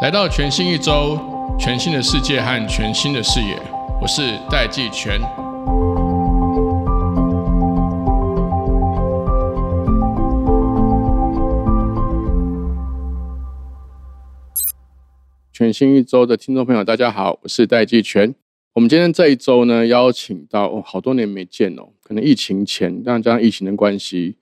来到全新一周，全新的世界和全新的视野，我是戴季全。全新一周的听众朋友，大家好，我是戴季全。我们今天这一周呢，邀请到哦，好多年没见哦，可能疫情前，但加上疫情的关系，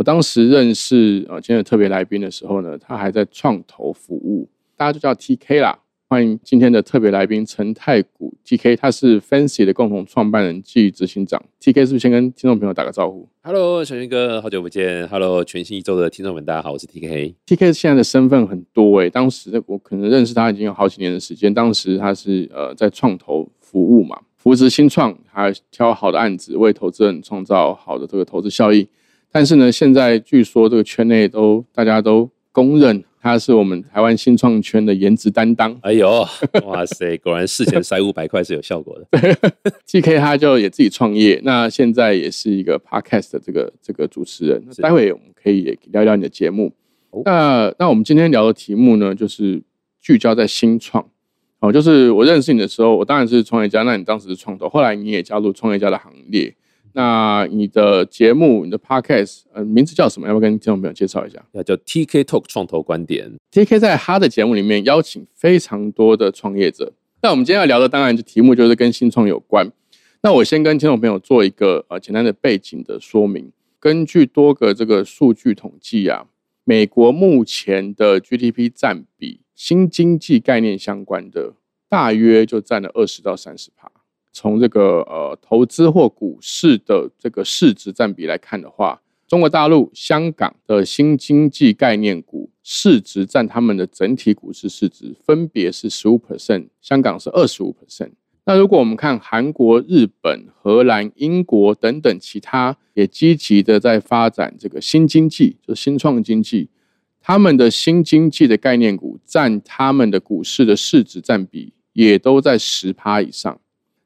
我当时认识呃今天的特别来宾的时候呢，他还在创投服务，大家就叫 TK 啦。欢迎今天的特别来宾陈太古 TK，他是 Fancy 的共同创办人暨执行长。TK 是不是先跟听众朋友打个招呼？Hello，小云哥，好久不见。Hello，全新一周的听众们，大家好，我是 TK。TK 现在的身份很多诶，当时我可能认识他已经有好几年的时间。当时他是呃在创投服务嘛，扶持新创，还挑好的案子，为投资人创造好的这个投资效益。但是呢，现在据说这个圈内都大家都公认。他是我们台湾新创圈的颜值担当。哎呦，哇塞，果然事前塞五百块是有效果的。T K 他就也自己创业，那现在也是一个 podcast 的这个这个主持人。待会我们可以也聊聊你的节目。那那我们今天聊的题目呢，就是聚焦在新创。哦，就是我认识你的时候，我当然是创业家，那你当时是创投，后来你也加入创业家的行列。那你的节目，你的 podcast，呃，名字叫什么？要不要跟听众朋友介绍一下？那叫 TK Talk 创投观点。TK 在他的节目里面邀请非常多的创业者。那我们今天要聊的，当然就题目就是跟新创有关。那我先跟听众朋友做一个呃简单的背景的说明。根据多个这个数据统计啊，美国目前的 GDP 占比，新经济概念相关的，大约就占了二十到三十趴。从这个呃投资或股市的这个市值占比来看的话，中国大陆、香港的新经济概念股市值占他们的整体股市市值分别是十五 percent，香港是二十五 percent。那如果我们看韩国、日本、荷兰、英国等等其他也积极的在发展这个新经济，就新创经济，他们的新经济的概念股占他们的股市的市值占比也都在十趴以上。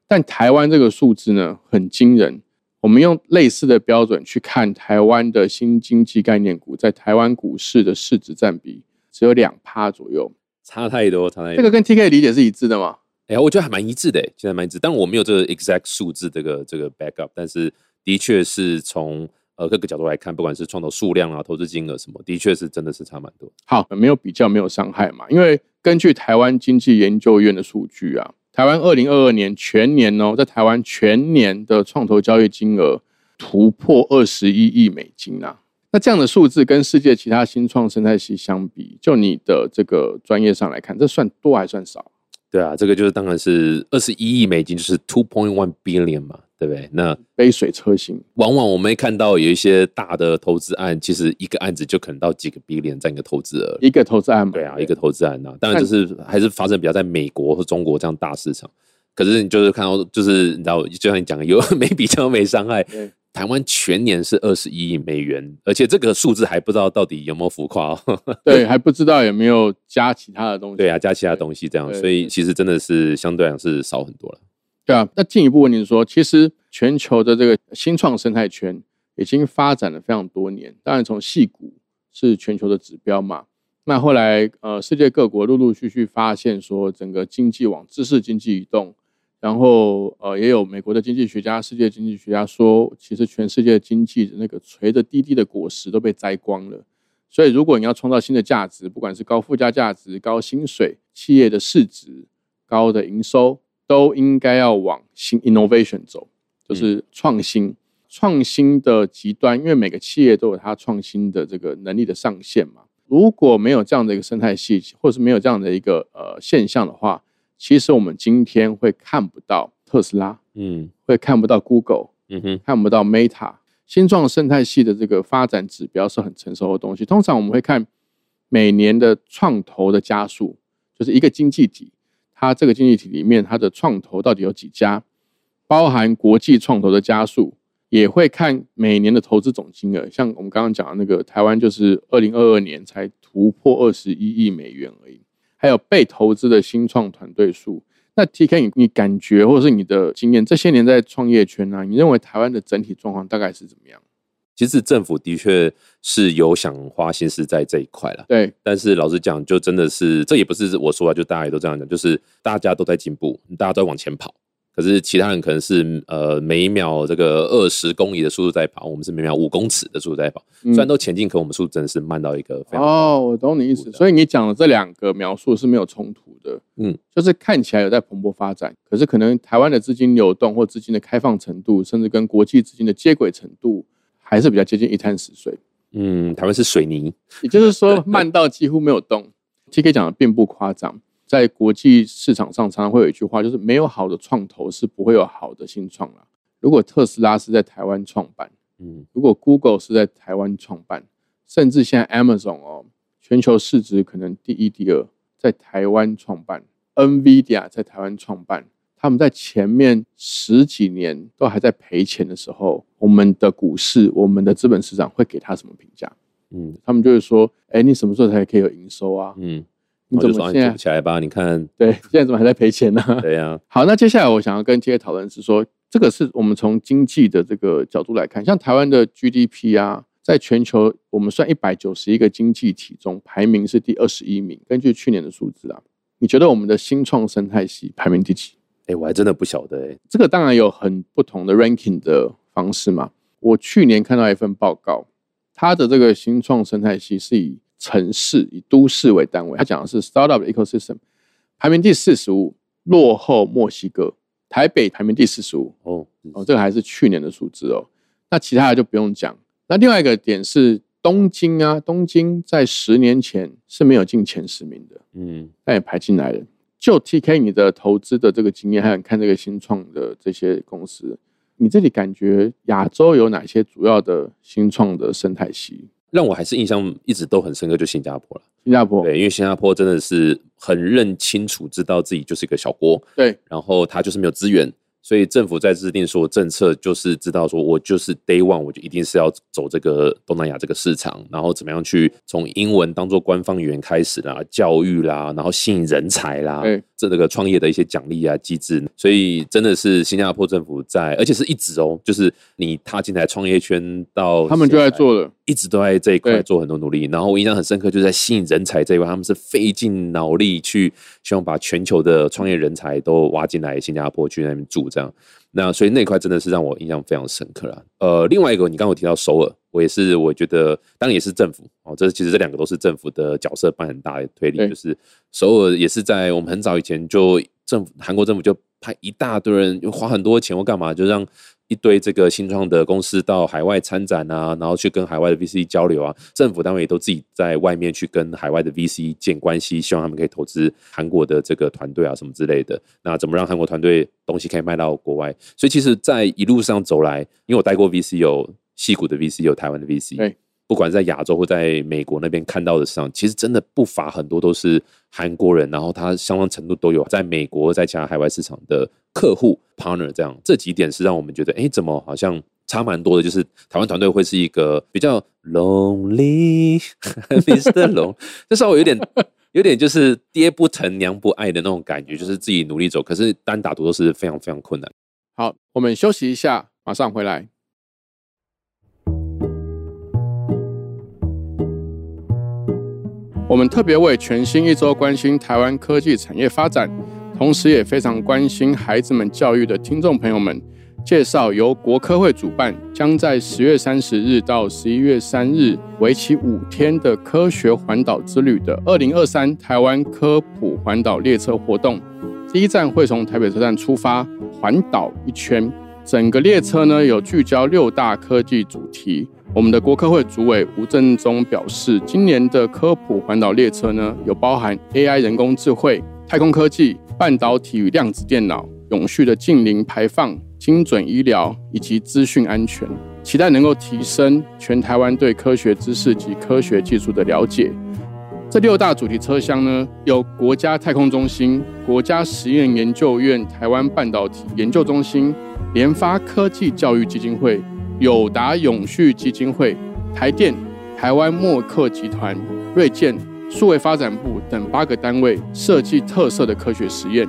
但台湾这个数字呢很惊人，我们用类似的标准去看台湾的新经济概念股，在台湾股市的市值占比只有两趴左右，差太多，差太多。这个跟 TK 理解是一致的吗？哎，我觉得还蛮一致的，现在蛮一致。但我没有这个 exact 数字这个这个 backup，但是的确是从呃各个角度来看，不管是创投数量啊、投资金额什么，的确是真的是差蛮多。好，没有比较没有伤害嘛，因为根据台湾经济研究院的数据啊。台湾二零二二年全年哦，在台湾全年的创投交易金额突破二十一亿美金呐！那这样的数字跟世界其他新创生态系相比，就你的这个专业上来看，这算多还算少？对啊，这个就是当然是二十一亿美金，就是 two point one billion 嘛。对不对？那杯水车薪，往往我们会看到有一些大的投资案，其实一个案子就可能到几个 billion 这样一个投资额，一个投资案，对啊，一个投资案啊。当然就是还是发生比较在美国或中国这样大市场。可是你就是看到，就是你知道，就像你讲的，有 没比较没伤害。台湾全年是二十一亿美元，而且这个数字还不知道到底有没有浮夸哦。对，还不知道有没有加其他的东西。对啊，加其他东西这样，所以其实真的是相对来讲是少很多了。对啊，那进一步问您说，其实全球的这个新创生态圈已经发展了非常多年。当然，从细股是全球的指标嘛。那后来，呃，世界各国陆陆续续发现说，整个经济往知识经济移动。然后，呃，也有美国的经济学家、世界经济学家说，其实全世界经济的那个垂着滴滴的果实都被摘光了。所以，如果你要创造新的价值，不管是高附加价值、高薪水、企业的市值、高的营收。都应该要往新 innovation 走，就是创新。创新的极端，因为每个企业都有它创新的这个能力的上限嘛。如果没有这样的一个生态系，或是没有这样的一个呃现象的话，其实我们今天会看不到特斯拉，嗯，会看不到 Google，嗯哼，看不到 Meta。新创生态系的这个发展指标是很成熟的东西。通常我们会看每年的创投的加速，就是一个经济体。它这个经济体里面，它的创投到底有几家？包含国际创投的加速，也会看每年的投资总金额。像我们刚刚讲的那个台湾，就是二零二二年才突破二十一亿美元而已。还有被投资的新创团队数。那 T K，你你感觉或者是你的经验，这些年在创业圈呢？你认为台湾的整体状况大概是怎么样？其实政府的确是有想花心思在这一块了。对，但是老实讲，就真的是这也不是我说啊，就大家也都这样讲，就是大家都在进步，大家都在往前跑。可是其他人可能是呃每秒这个二十公里的速度在跑，我们是每秒五公尺的速度在跑。虽然都前进，可我们速度真的是慢到一个非常哦，我懂你意思。所以你讲的这两个描述是没有冲突的，嗯，就是看起来有在蓬勃发展，可是可能台湾的资金流动或资金的开放程度，甚至跟国际资金的接轨程度，还是比较接近一滩死水。嗯，台湾是水泥，也就是说慢到几乎没有动。T K 讲的并不夸张。在国际市场上，常常会有一句话，就是没有好的创投是不会有好的新创了。如果特斯拉是在台湾创办，嗯，如果 Google 是在台湾创办，甚至现在 Amazon 哦，全球市值可能第一、第二，在台湾创办，NVIDIA 在台湾创办，他们在前面十几年都还在赔钱的时候，我们的股市、我们的资本市场会给他什么评价？嗯，他们就是说，哎，你什么时候才可以有营收啊？嗯。你怎么现在起来吧？你看，对，现在怎么还在赔钱呢？对呀。好，那接下来我想要跟 T 讨论是说，这个是我们从经济的这个角度来看，像台湾的 GDP 啊，在全球我们算一百九十一个经济体中排名是第二十一名。根据去年的数字啊，你觉得我们的新创生态系排名第几？哎，我还真的不晓得哎。这个当然有很不同的 ranking 的方式嘛。我去年看到一份报告，它的这个新创生态系是以城市以都市为单位，他讲的是 startup ecosystem，排名第四十五，落后墨西哥，台北排名第四十五。哦哦，这个还是去年的数字哦。那其他的就不用讲。那另外一个点是东京啊，东京在十年前是没有进前十名的，嗯，但也排进来了。就 TK 你的投资的这个经验，还有看这个新创的这些公司，你这里感觉亚洲有哪些主要的新创的生态系？让我还是印象一直都很深刻，就新加坡了。新加坡对，因为新加坡真的是很认清楚，知道自己就是一个小国。对，然后他就是没有资源。所以政府在制定说政策，就是知道说我就是 day one，我就一定是要走这个东南亚这个市场，然后怎么样去从英文当做官方语言开始啦，教育啦，然后吸引人才啦，这这个创业的一些奖励啊机制。所以真的是新加坡政府在，而且是一直哦，就是你踏进来创业圈到他们就在做了，一直都在这一块做很多努力。然后我印象很深刻，就是在吸引人才这一块，他们是费尽脑力去希望把全球的创业人才都挖进来新加坡去那边住。这样，那所以那块真的是让我印象非常深刻了。呃，另外一个，你刚刚提到首尔，我也是，我觉得当然也是政府哦，这其实这两个都是政府的角色扮很大的推力，就是首尔也是在我们很早以前就政府韩国政府就派一大堆人，花很多钱或干嘛，就让。一堆这个新创的公司到海外参展啊，然后去跟海外的 VC 交流啊，政府单位也都自己在外面去跟海外的 VC 建关系，希望他们可以投资韩国的这个团队啊什么之类的。那怎么让韩国团队东西可以卖到国外？所以其实，在一路上走来，因为我带过 VC，有戏谷的 VC，有台湾的 VC。不管在亚洲或在美国那边看到的市场，其实真的不乏很多都是韩国人，然后他相当程度都有在美国在其他海外市场的客户 partner 这样，这几点是让我们觉得，哎，怎么好像差蛮多的？就是台湾团队会是一个比较 lonely，Mr. Long，就稍微有点有点就是爹不疼娘不爱的那种感觉，就是自己努力走，可是单打独斗是非常非常困难。好，我们休息一下，马上回来。我们特别为全新一周关心台湾科技产业发展，同时也非常关心孩子们教育的听众朋友们，介绍由国科会主办，将在十月三十日到十一月三日，为期五天的科学环岛之旅的二零二三台湾科普环岛列车活动。第一站会从台北车站出发，环岛一圈，整个列车呢有聚焦六大科技主题。我们的国科会主委吴振中表示，今年的科普环岛列车呢，有包含 AI 人工智慧、太空科技、半导体与量子电脑、永续的近零排放、精准医疗以及资讯安全，期待能够提升全台湾对科学知识及科学技术的了解。这六大主题车厢呢，有国家太空中心、国家实验研究院台湾半导体研究中心、联发科技教育基金会。友达永续基金会、台电、台湾默克集团、瑞建、数位发展部等八个单位设计特色的科学实验。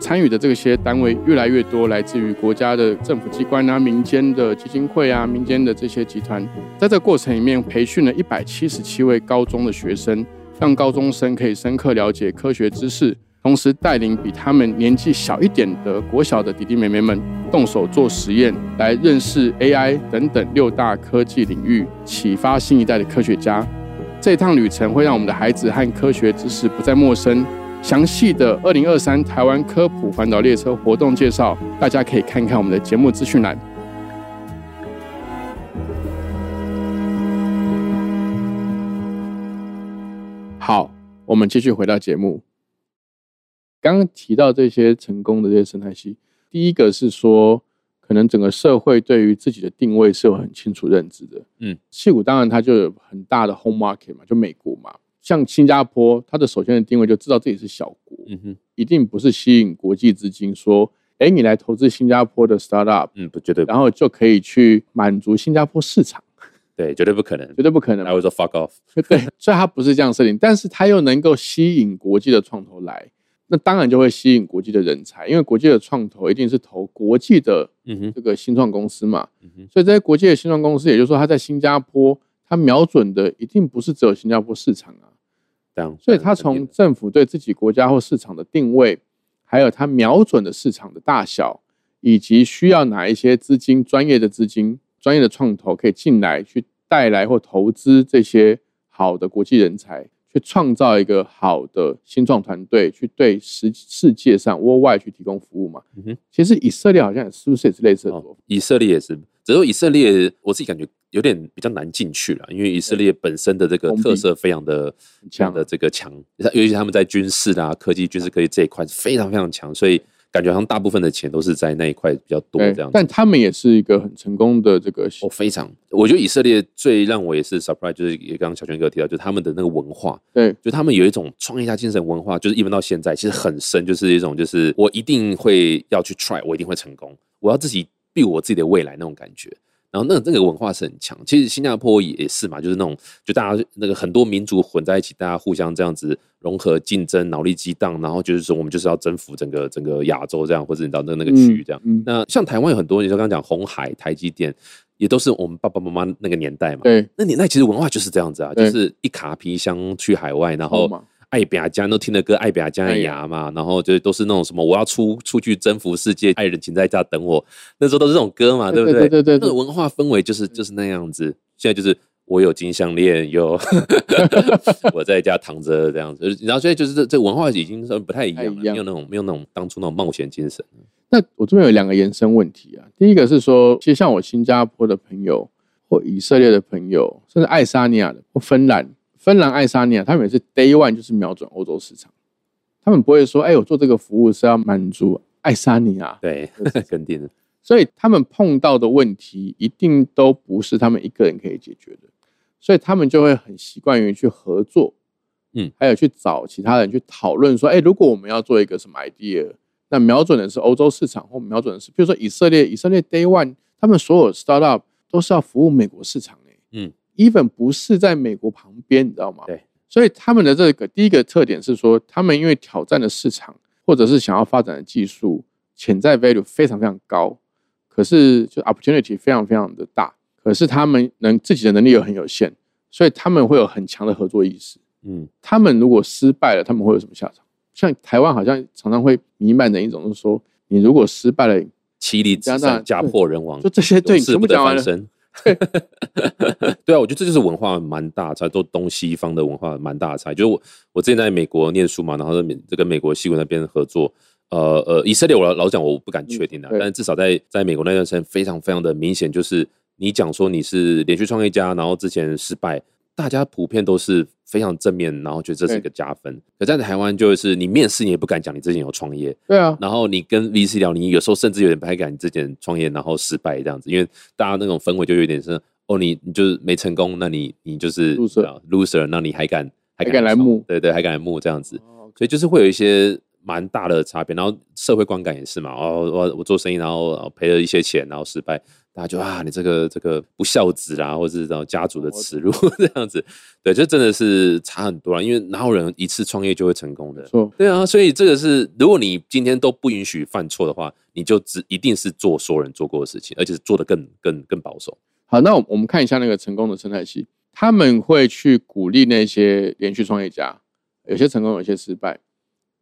参与的这些单位越来越多，来自于国家的政府机关啊、民间的基金会啊、民间的这些集团，在这过程里面培训了一百七十七位高中的学生，让高中生可以深刻了解科学知识，同时带领比他们年纪小一点的国小的弟弟妹妹们动手做实验，来认识 AI 等等六大科技领域，启发新一代的科学家。这趟旅程会让我们的孩子和科学知识不再陌生。详细的二零二三台湾科普环岛列车活动介绍，大家可以看看我们的节目资讯栏。好，我们继续回到节目。刚刚提到这些成功的这些生态系，第一个是说，可能整个社会对于自己的定位是有很清楚认知的。嗯，戏谷当然它就有很大的 home market 嘛，就美国嘛。像新加坡，它的首先的定位就知道自己是小国，嗯哼，一定不是吸引国际资金，说，哎，你来投资新加坡的 startup，嗯，不绝对，然后就可以去满足新加坡市场，对，绝对不可能，绝对不可能。I will fuck off，对，所以它不是这样设定，但是它又能够吸引国际的创投来，那当然就会吸引国际的人才，因为国际的创投一定是投国际的，这个新创公司嘛，嗯，所以这些国际的新创公司，也就是说，它在新加坡，它瞄准的一定不是只有新加坡市场啊。所以，他从政府对自己国家或市场的定位，还有他瞄准的市场的大小，以及需要哪一些资金、专业的资金、专业的创投可以进来，去带来或投资这些好的国际人才。去创造一个好的新创团队，去对世世界上 worldwide 去提供服务嘛？嗯哼，其实以色列好像是不是也是类似的？以色列也是，只是以色列我自己感觉有点比较难进去了，因为以色列本身的这个特色非常的强的这个强，尤其他们在军事啊、科技、军事科技这一块是非常非常强，所以。感觉好像大部分的钱都是在那一块比较多这样，但他们也是一个很成功的这个。哦，非常，我觉得以色列最让我也是 surprise，就是也刚刚小泉哥提到，就是他们的那个文化，对，就他们有一种创业家精神文化，就是一直到现在其实很深，就是一种就是我一定会要去 try，我一定会成功，我要自己 build 我自己的未来那种感觉。然后那那个文化是很强，其实新加坡也是嘛，就是那种就大家那个很多民族混在一起，大家互相这样子融合竞争，脑力激荡，然后就是说我们就是要征服整个整个亚洲这样，或者你到那那个区域这样。那像台湾有很多，你说刚刚讲红海、台积电，也都是我们爸爸妈妈那个年代嘛。对，那年代其实文化就是这样子啊，就是一卡皮箱去海外，然后。爱比亚江都听的歌，爱比亚加的牙嘛，然后就都是那种什么，我要出出去征服世界，爱人请在家等我。那时候都是这种歌嘛，对不对？对对对，那个文化氛围就是就是那样子。现在就是我有金项链，有 我在家躺着这样子。然后现在就是这这文化已经不太一样了，没有那种没有那种当初那种冒险精神。那我这边有两个延伸问题啊，第一个是说，其实像我新加坡的朋友，或以色列的朋友，甚至爱沙尼亚的或芬兰。芬兰、爱沙尼亚，他们也是 Day One 就是瞄准欧洲市场，他们不会说：“哎，我做这个服务是要满足爱沙尼亚。”对，肯定的。所以他们碰到的问题一定都不是他们一个人可以解决的，所以他们就会很习惯于去合作，嗯，还有去找其他人去讨论说：“哎，如果我们要做一个什么 idea，那瞄准的是欧洲市场，或瞄准的是，比如说以色列，以色列 Day One 他们所有 startup 都是要服务美国市场诶，嗯。Even 不是在美国旁边，你知道吗？对，所以他们的这个第一个特点是说，他们因为挑战的市场或者是想要发展的技术潜在 value 非常非常高，可是就 opportunity 非常非常的大，可是他们能自己的能力又很有限，所以他们会有很强的合作意识。嗯，他们如果失败了，他们会有什么下场？像台湾好像常常会弥漫的一种，就是说你如果失败了，妻离子散，家破人亡，就这些对，全部讲完了。对啊，我觉得这就是文化蛮大差，都东西方的文化蛮大差。就是我我之前在美国念书嘛，然后在这跟美国西文那边合作，呃呃，以色列我老讲我不敢确定的，但是至少在在美国那段时间非常非常的明显，就是你讲说你是连续创业家，然后之前失败。大家普遍都是非常正面，然后觉得这是一个加分。可在台湾，就是你面试你也不敢讲你之前有创业，对啊。然后你跟 VC 聊，你有时候甚至有点不太敢之前创业然后失败这样子，因为大家那种氛围就有点是哦，你你就是没成功，那你你就是 loser，那你还敢还敢来募？对对，还敢来募这样子，所以就是会有一些蛮大的差别。然后社会观感也是嘛，哦，我我做生意然后赔了一些钱然后失败。大家就啊，你这个这个不孝子啊，或者是然后家族的耻辱 这样子，对，这真的是差很多了。因为哪有人一次创业就会成功的？错，对啊，所以这个是，如果你今天都不允许犯错的话，你就只一定是做所有人做过的事情，而且是做的更更更保守。好，那我们看一下那个成功的生态系，他们会去鼓励那些连续创业家，有些成功，有些失败。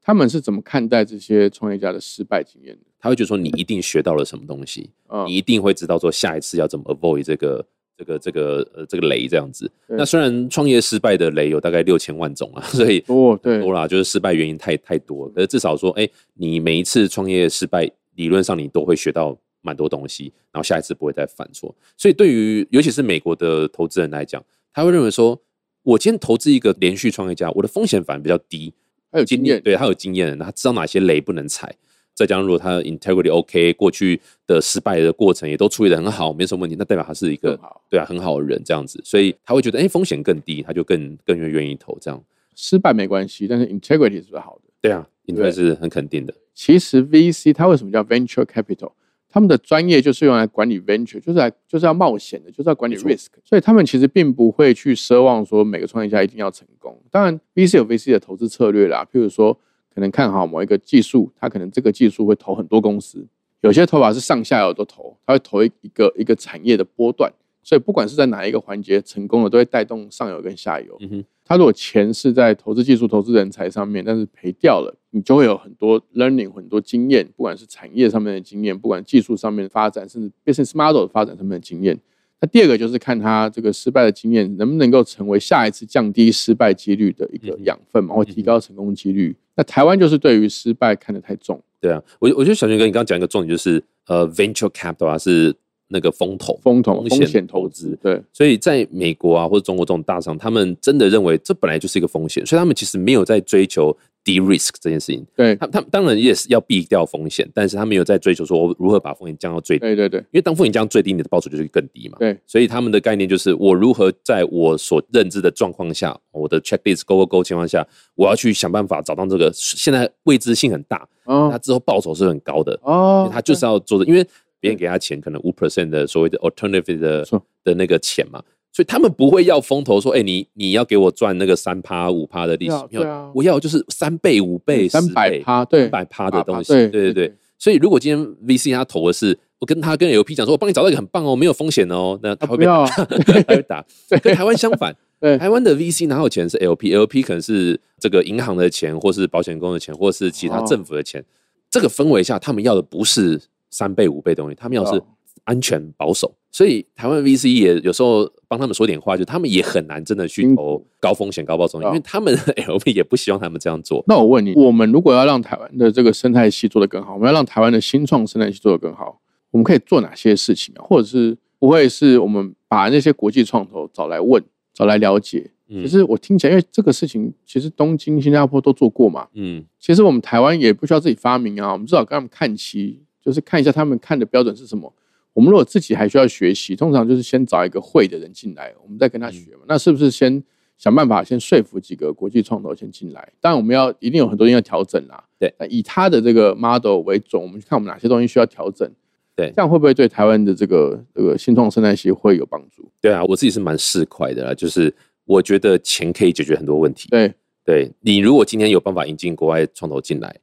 他们是怎么看待这些创业家的失败经验的？他会觉得说，你一定学到了什么东西，你一定会知道说下一次要怎么 avoid 这个这个这个呃这个雷这样子。那虽然创业失败的雷有大概六千万种啊，所以多对多啦，就是失败原因太太多。可是至少说，哎，你每一次创业失败，理论上你都会学到蛮多东西，然后下一次不会再犯错。所以对于尤其是美国的投资人来讲，他会认为说，我今天投资一个连续创业家，我的风险反而比较低。他有经验，对他有经验，他知道哪些雷不能踩。再加上如果他 integrity OK，过去的失败的过程也都处理的很好，没什么问题，那代表他是一个对啊很好的人这样子，所以他会觉得哎风险更低，他就更更愿愿意投这样。失败没关系，但是 integrity 是好的。对啊，integrity 是很肯定的。其实 VC 它为什么叫 venture capital？他们的专业就是用来管理 venture，就是来就是要冒险的，就是要管理 risk，所以他们其实并不会去奢望说每个创业家一定要成功。当然，VC 有 VC 的投资策略啦，譬如说可能看好某一个技术，他可能这个技术会投很多公司；有些投法是上下游都投，他会投一一个一个产业的波段。所以不管是在哪一个环节成功了，都会带动上游跟下游。嗯他如果钱是在投资技术、投资人才上面，但是赔掉了，你就会有很多 learning、很多经验，不管是产业上面的经验，不管技术上面的发展，甚至 business model 的发展上面的经验。那第二个就是看他这个失败的经验能不能够成为下一次降低失败几率的一个养分嘛，或提高成功几率。那台湾就是对于失败看得太重。对啊，我我觉得小军哥，你刚刚讲一个重点就是呃，venture capital 是。那个风投、风投、风险投资，对，所以在美国啊或者中国这种大厂，他们真的认为这本来就是一个风险，所以他们其实没有在追求 de risk 这件事情。对，他他们当然也是要避掉风险，但是他们有在追求说我如何把风险降到最低。对对对，因为当风险降到最低，你的报酬就是更低嘛。对，所以他们的概念就是我如何在我所认知的状况下，我的 checklist go go go 情况下，我要去想办法找到这个现在未知性很大，哦，他之后报酬是很高的哦，他就是要做的，因为。别人给他钱，可能五 percent 的所谓的 alternative 的的那个钱嘛，所以他们不会要风投说，哎，你你要给我赚那个三趴五趴的利息，对啊，我要就是三倍五倍三百趴，对，百趴的东西，对对对。所以如果今天 VC 他投的是，我跟他跟 LP 讲说，我帮你找到一个很棒哦，没有风险哦，那他会被打，他会打。跟台湾相反，台湾的 VC 哪有钱是 LP，LP 可能是这个银行的钱，或是保险公司的钱，或是其他政府的钱。这个氛围下，他们要的不是。三倍五倍东西，他们要是安全保守，所以台湾 VC 也有时候帮他们说点话，就他们也很难真的去投高风险高报酬，因为他们 LP 也不希望他们这样做。那我问你，我们如果要让台湾的这个生态系做得更好，我们要让台湾的新创生态系做得更好，我们可以做哪些事情啊？或者是不会是我们把那些国际创投找来问，找来了解？其实我听起来，因为这个事情其实东京、新加坡都做过嘛。嗯，其实我们台湾也不需要自己发明啊，我们至少跟他们看齐。就是看一下他们看的标准是什么。我们如果自己还需要学习，通常就是先找一个会的人进来，我们再跟他学嘛。那是不是先想办法先说服几个国际创投先进来？当然我们要一定有很多东西要调整啦。对，以他的这个 model 为准，我们看我们哪些东西需要调整。对，这样会不会对台湾的这个这个新创生态系会有帮助？对啊，我自己是蛮市侩的啦，就是我觉得钱可以解决很多问题。对，对你如果今天有办法引进国外创投进来。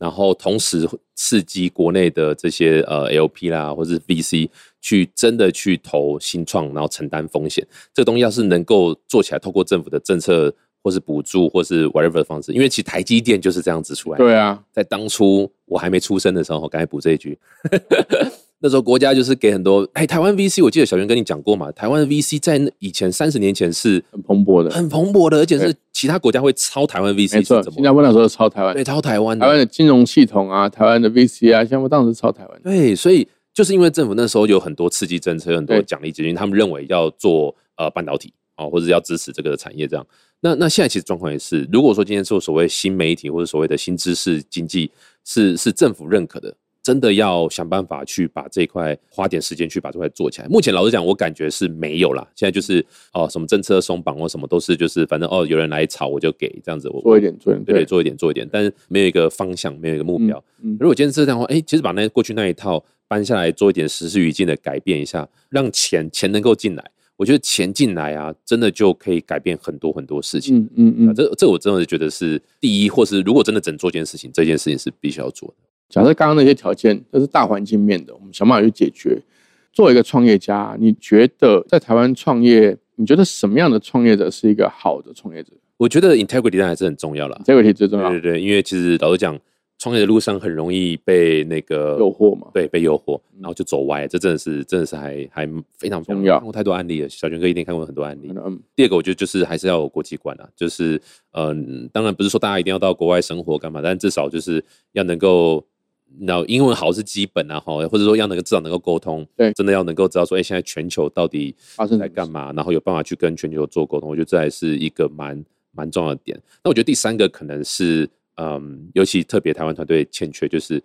然后同时刺激国内的这些呃 LP 啦，或者是 VC 去真的去投新创，然后承担风险。这个东西要是能够做起来，透过政府的政策或是补助，或是 whatever 的方式，因为其实台积电就是这样子出来。对啊，在当初我还没出生的时候，赶快补这一句。那时候国家就是给很多，哎，台湾 VC，我记得小袁跟你讲过嘛，台湾的 VC 在以前三十年前是很蓬勃的，很蓬勃的，而且是其他国家会抄台湾 VC，没错，新加坡那时候抄台湾，对，抄台湾，台湾的金融系统啊，台湾的 VC 啊，新加坡当时抄台湾，对，所以就是因为政府那时候有很多刺激政策，很多奖励基金，他们认为要做呃半导体啊，或者要支持这个产业这样。那那现在其实状况也是，如果说今天做所谓新媒体或者所谓的新知识经济是是政府认可的。真的要想办法去把这块花点时间去把这块做起来。目前老实讲，我感觉是没有啦。现在就是哦，什么政策松绑或什么都是就是反正哦，有人来炒我就给这样子，我做一点做一点，对，做一点做一点，但是没有一个方向，没有一个目标。如果今天是这样的话，哎，其实把那过去那一套搬下来，做一点时事语境的改变一下，让钱钱能够进来。我觉得钱进来啊，真的就可以改变很多很多事情。嗯嗯嗯，这这我真的觉得是第一，或是如果真的整做件事情，这件事情是必须要做的。假设刚刚那些条件都是大环境面的，我们想办法去解决。作为一个创业家，你觉得在台湾创业，你觉得什么样的创业者是一个好的创业者？我觉得 integrity 还是很重要了，integrity 最重要。对对对，因为其实老实讲。创业的路上很容易被那个诱惑嘛？对，被诱惑，然后就走歪，这真的是真的是还还非常重要。看过太多案例了，小泉哥一定看过很多案例。嗯，第二个我觉得就是还是要有国际观啊，就是嗯，当然不是说大家一定要到国外生活干嘛，但至少就是要能够，那英文好是基本啊，哈，或者说要能够至少能够沟通，对，真的要能够知道说，哎，现在全球到底发生在干嘛，然后有办法去跟全球做沟通，我觉得这还是一个蛮蛮重要的点。那我觉得第三个可能是。嗯，尤其特别台湾团队欠缺就是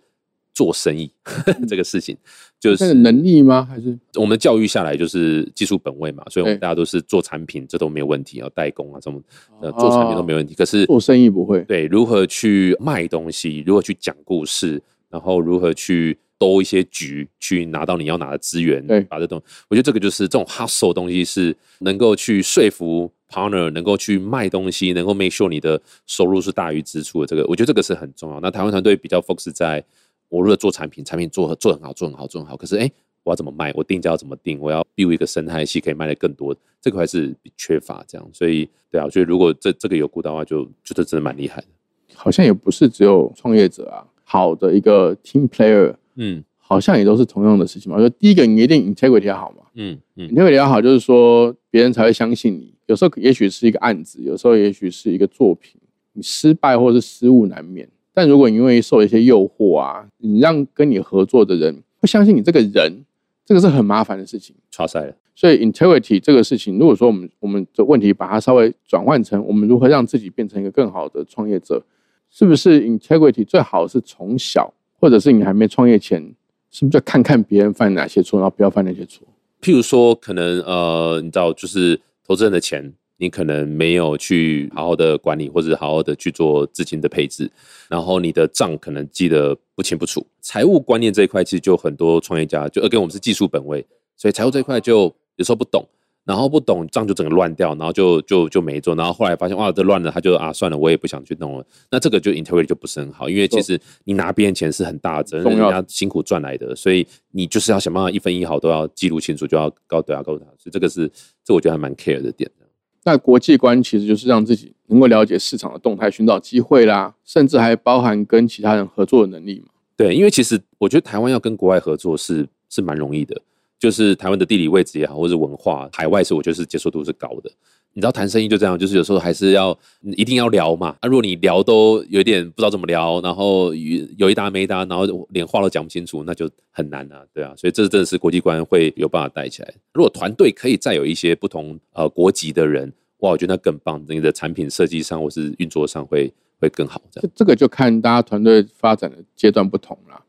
做生意 这个事情，就是能力吗？还是我们教育下来就是技术本位嘛？所以我们大家都是做产品，这都没有问题，要代工啊，什么呃做产品都没问题。可是做生意不会。对，如何去卖东西，如何去讲故事，然后如何去兜一些局，去拿到你要拿的资源，对，把这东，我觉得这个就是这种 hustle 东西是能够去说服。partner 能够去卖东西，能够 make sure 你的收入是大于支出的，这个我觉得这个是很重要。那台湾团队比较 focus 在，我如果做产品，产品做做很好，做很好，做很好。可是哎，我要怎么卖？我定价要怎么定？我要 build 一个生态系，可以卖的更多，这个还是缺乏这样。所以对啊，我觉得如果这这个有顾到的话，就觉得真的蛮厉害的。好像也不是只有创业者啊，好的一个 team player，嗯。好像也都是同样的事情嘛。就第一个，你一定 integrity 要好嘛。嗯嗯，integrity 要好，就是说别人才会相信你。有时候也许是一个案子，有时候也许是一个作品，你失败或是失误难免。但如果你因为受一些诱惑啊，你让跟你合作的人不相信你这个人，这个是很麻烦的事情。差赛了。所以 integrity 这个事情，如果说我们我们的问题把它稍微转换成我们如何让自己变成一个更好的创业者，是不是 integrity 最好是从小，或者是你还没创业前？是不是就看看别人犯哪些错，然后不要犯那些错？譬如说，可能呃，你知道，就是投资人的钱，你可能没有去好好的管理，或者好好的去做资金的配置，然后你的账可能记得不清不楚。财务观念这一块，其实就很多创业家就跟我们是技术本位，所以财务这一块就有时候不懂。然后不懂账就整个乱掉，然后就就就没做，然后后来发现哇这乱了，他就啊算了，我也不想去弄了。那这个就 integrity 就不是很好，因为其实你拿别人钱是很大的责任，人家辛苦赚来的，所以你就是要想办法一分一毫都要记录清楚，就要告对啊告他。所以这个是这我觉得还蛮 care 的点。那国际观其实就是让自己能够了解市场的动态，寻找机会啦，甚至还包含跟其他人合作的能力嘛。对，因为其实我觉得台湾要跟国外合作是是蛮容易的。就是台湾的地理位置也好，或者文化，海外是我觉得是接受度是高的。你知道谈生意就这样，就是有时候还是要一定要聊嘛。啊，如果你聊都有点不知道怎么聊，然后有有一搭没一搭，然后连话都讲不清楚，那就很难啊，对啊。所以这真的是国际观会有办法带起来。如果团队可以再有一些不同呃国籍的人，哇，我觉得那更棒。你的产品设计上或是运作上会会更好。这这个就看大家团队发展的阶段不同了。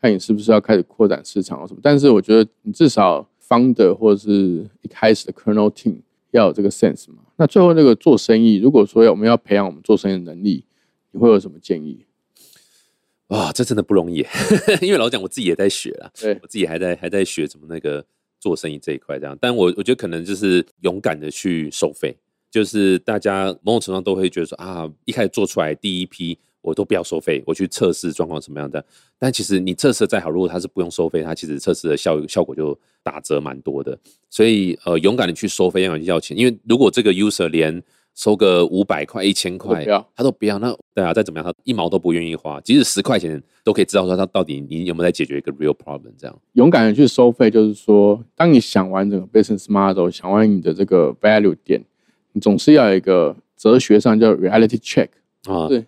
对。看你是不是要开始扩展市场或什么，但是我觉得你至少 founder 或者是一开始的 kernel team 要有这个 sense 嘛。那最后那个做生意，如果说要我们要培养我们做生意的能力，你会有什么建议？哇，这真的不容易，因为老讲我自己也在学啊，对我自己还在还在学怎么那个做生意这一块这样。但我我觉得可能就是勇敢的去收费，就是大家某种程度上都会觉得说啊，一开始做出来第一批。我都不要收费，我去测试状况什么样的。但其实你测试再好，如果它是不用收费，它其实测试的效效果就打折蛮多的。所以呃，勇敢的去收费，勇敢去要钱。因为如果这个 user 连收个五百块、一千块，他都不要，那对啊，再怎么样，他一毛都不愿意花。即使十块钱都可以知道说他到底你有没有在解决一个 real problem。这样勇敢的去收费，就是说，当你想完整个 business model，想完你的这个 value 点，你总是要有一个哲学上叫 reality check。啊，对，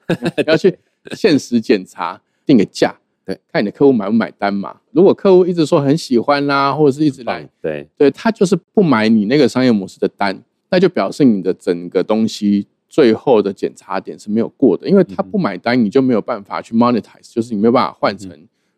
要去 现实检查，定个价，对，看你的客户买不买单嘛。如果客户一直说很喜欢啦，或者是一直来，对，对他就是不买你那个商业模式的单，那就表示你的整个东西最后的检查点是没有过的，因为他不买单，你就没有办法去 monetize，就是你没有办法换成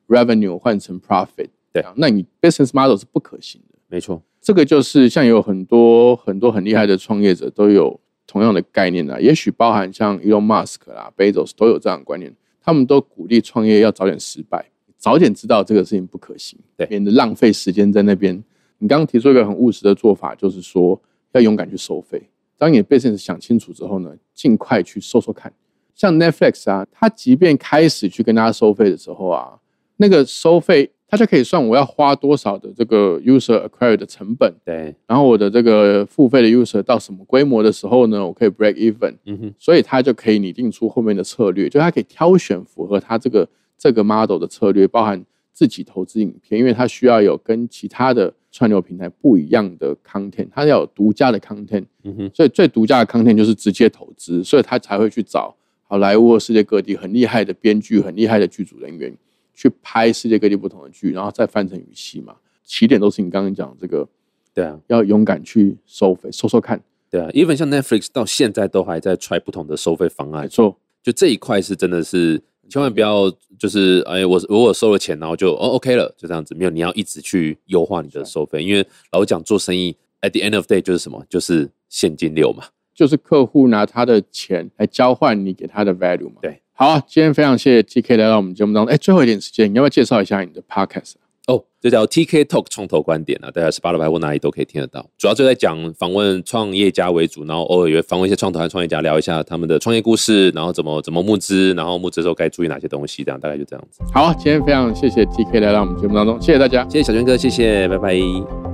revenue 换成 profit，对。啊，那你 business model 是不可行的。没错，这个就是像有很多很多很厉害的创业者都有同样的概念啊，也许包含像 Elon Musk 啦、Bezos 都有这样的观念，他们都鼓励创业要早点失败，早点知道这个事情不可行，对免得浪费时间在那边。你刚刚提出一个很务实的做法，就是说要勇敢去收费。当你的 business 想清楚之后呢，尽快去收收看。像 Netflix 啊，它即便开始去跟大家收费的时候啊，那个收费它就可以算我要花多少的这个 user acquire 的成本，对，然后我的这个付费的 user 到什么规模的时候呢，我可以 break even，嗯哼，所以它就可以拟定出后面的策略，就它可以挑选符合它这个这个 model 的策略，包含自己投资影片，因为它需要有跟其他的串流平台不一样的 content，它要有独家的 content，嗯哼，所以最独家的 content 就是直接投资，所以他才会去找好莱坞、世界各地很厉害的编剧、很厉害的剧组人员去拍世界各地不同的剧，然后再翻成语系嘛。起点都是你刚刚讲这个，对啊，要勇敢去收费，收收看。对啊，even 像 Netflix 到现在都还在 try 不同的收费方案没，错，就这一块是真的是千万不要就是哎，我如果收了钱，然后就哦 OK 了，就这样子，没有你要一直去优化你的收费，因为老实讲做生意 at the end of day 就是什么，就是现金流嘛。就是客户拿他的钱来交换你给他的 value 嘛。对，好啊，今天非常谢谢 TK 来到我们节目当中。哎，最后一点时间，你要不要介绍一下你的 podcast？哦，这叫 TK Talk 创投观点啊，大家 Spotify 或哪里都可以听得到。主要就在讲访问创业家为主，然后偶尔也会访问一些创投和创业家，聊一下他们的创业故事，然后怎么怎么募资，然后募资的时候该注意哪些东西，这样大概就这样子。好，今天非常谢谢 TK 来到我们节目当中，谢谢大家。谢谢小娟哥，谢谢，拜拜。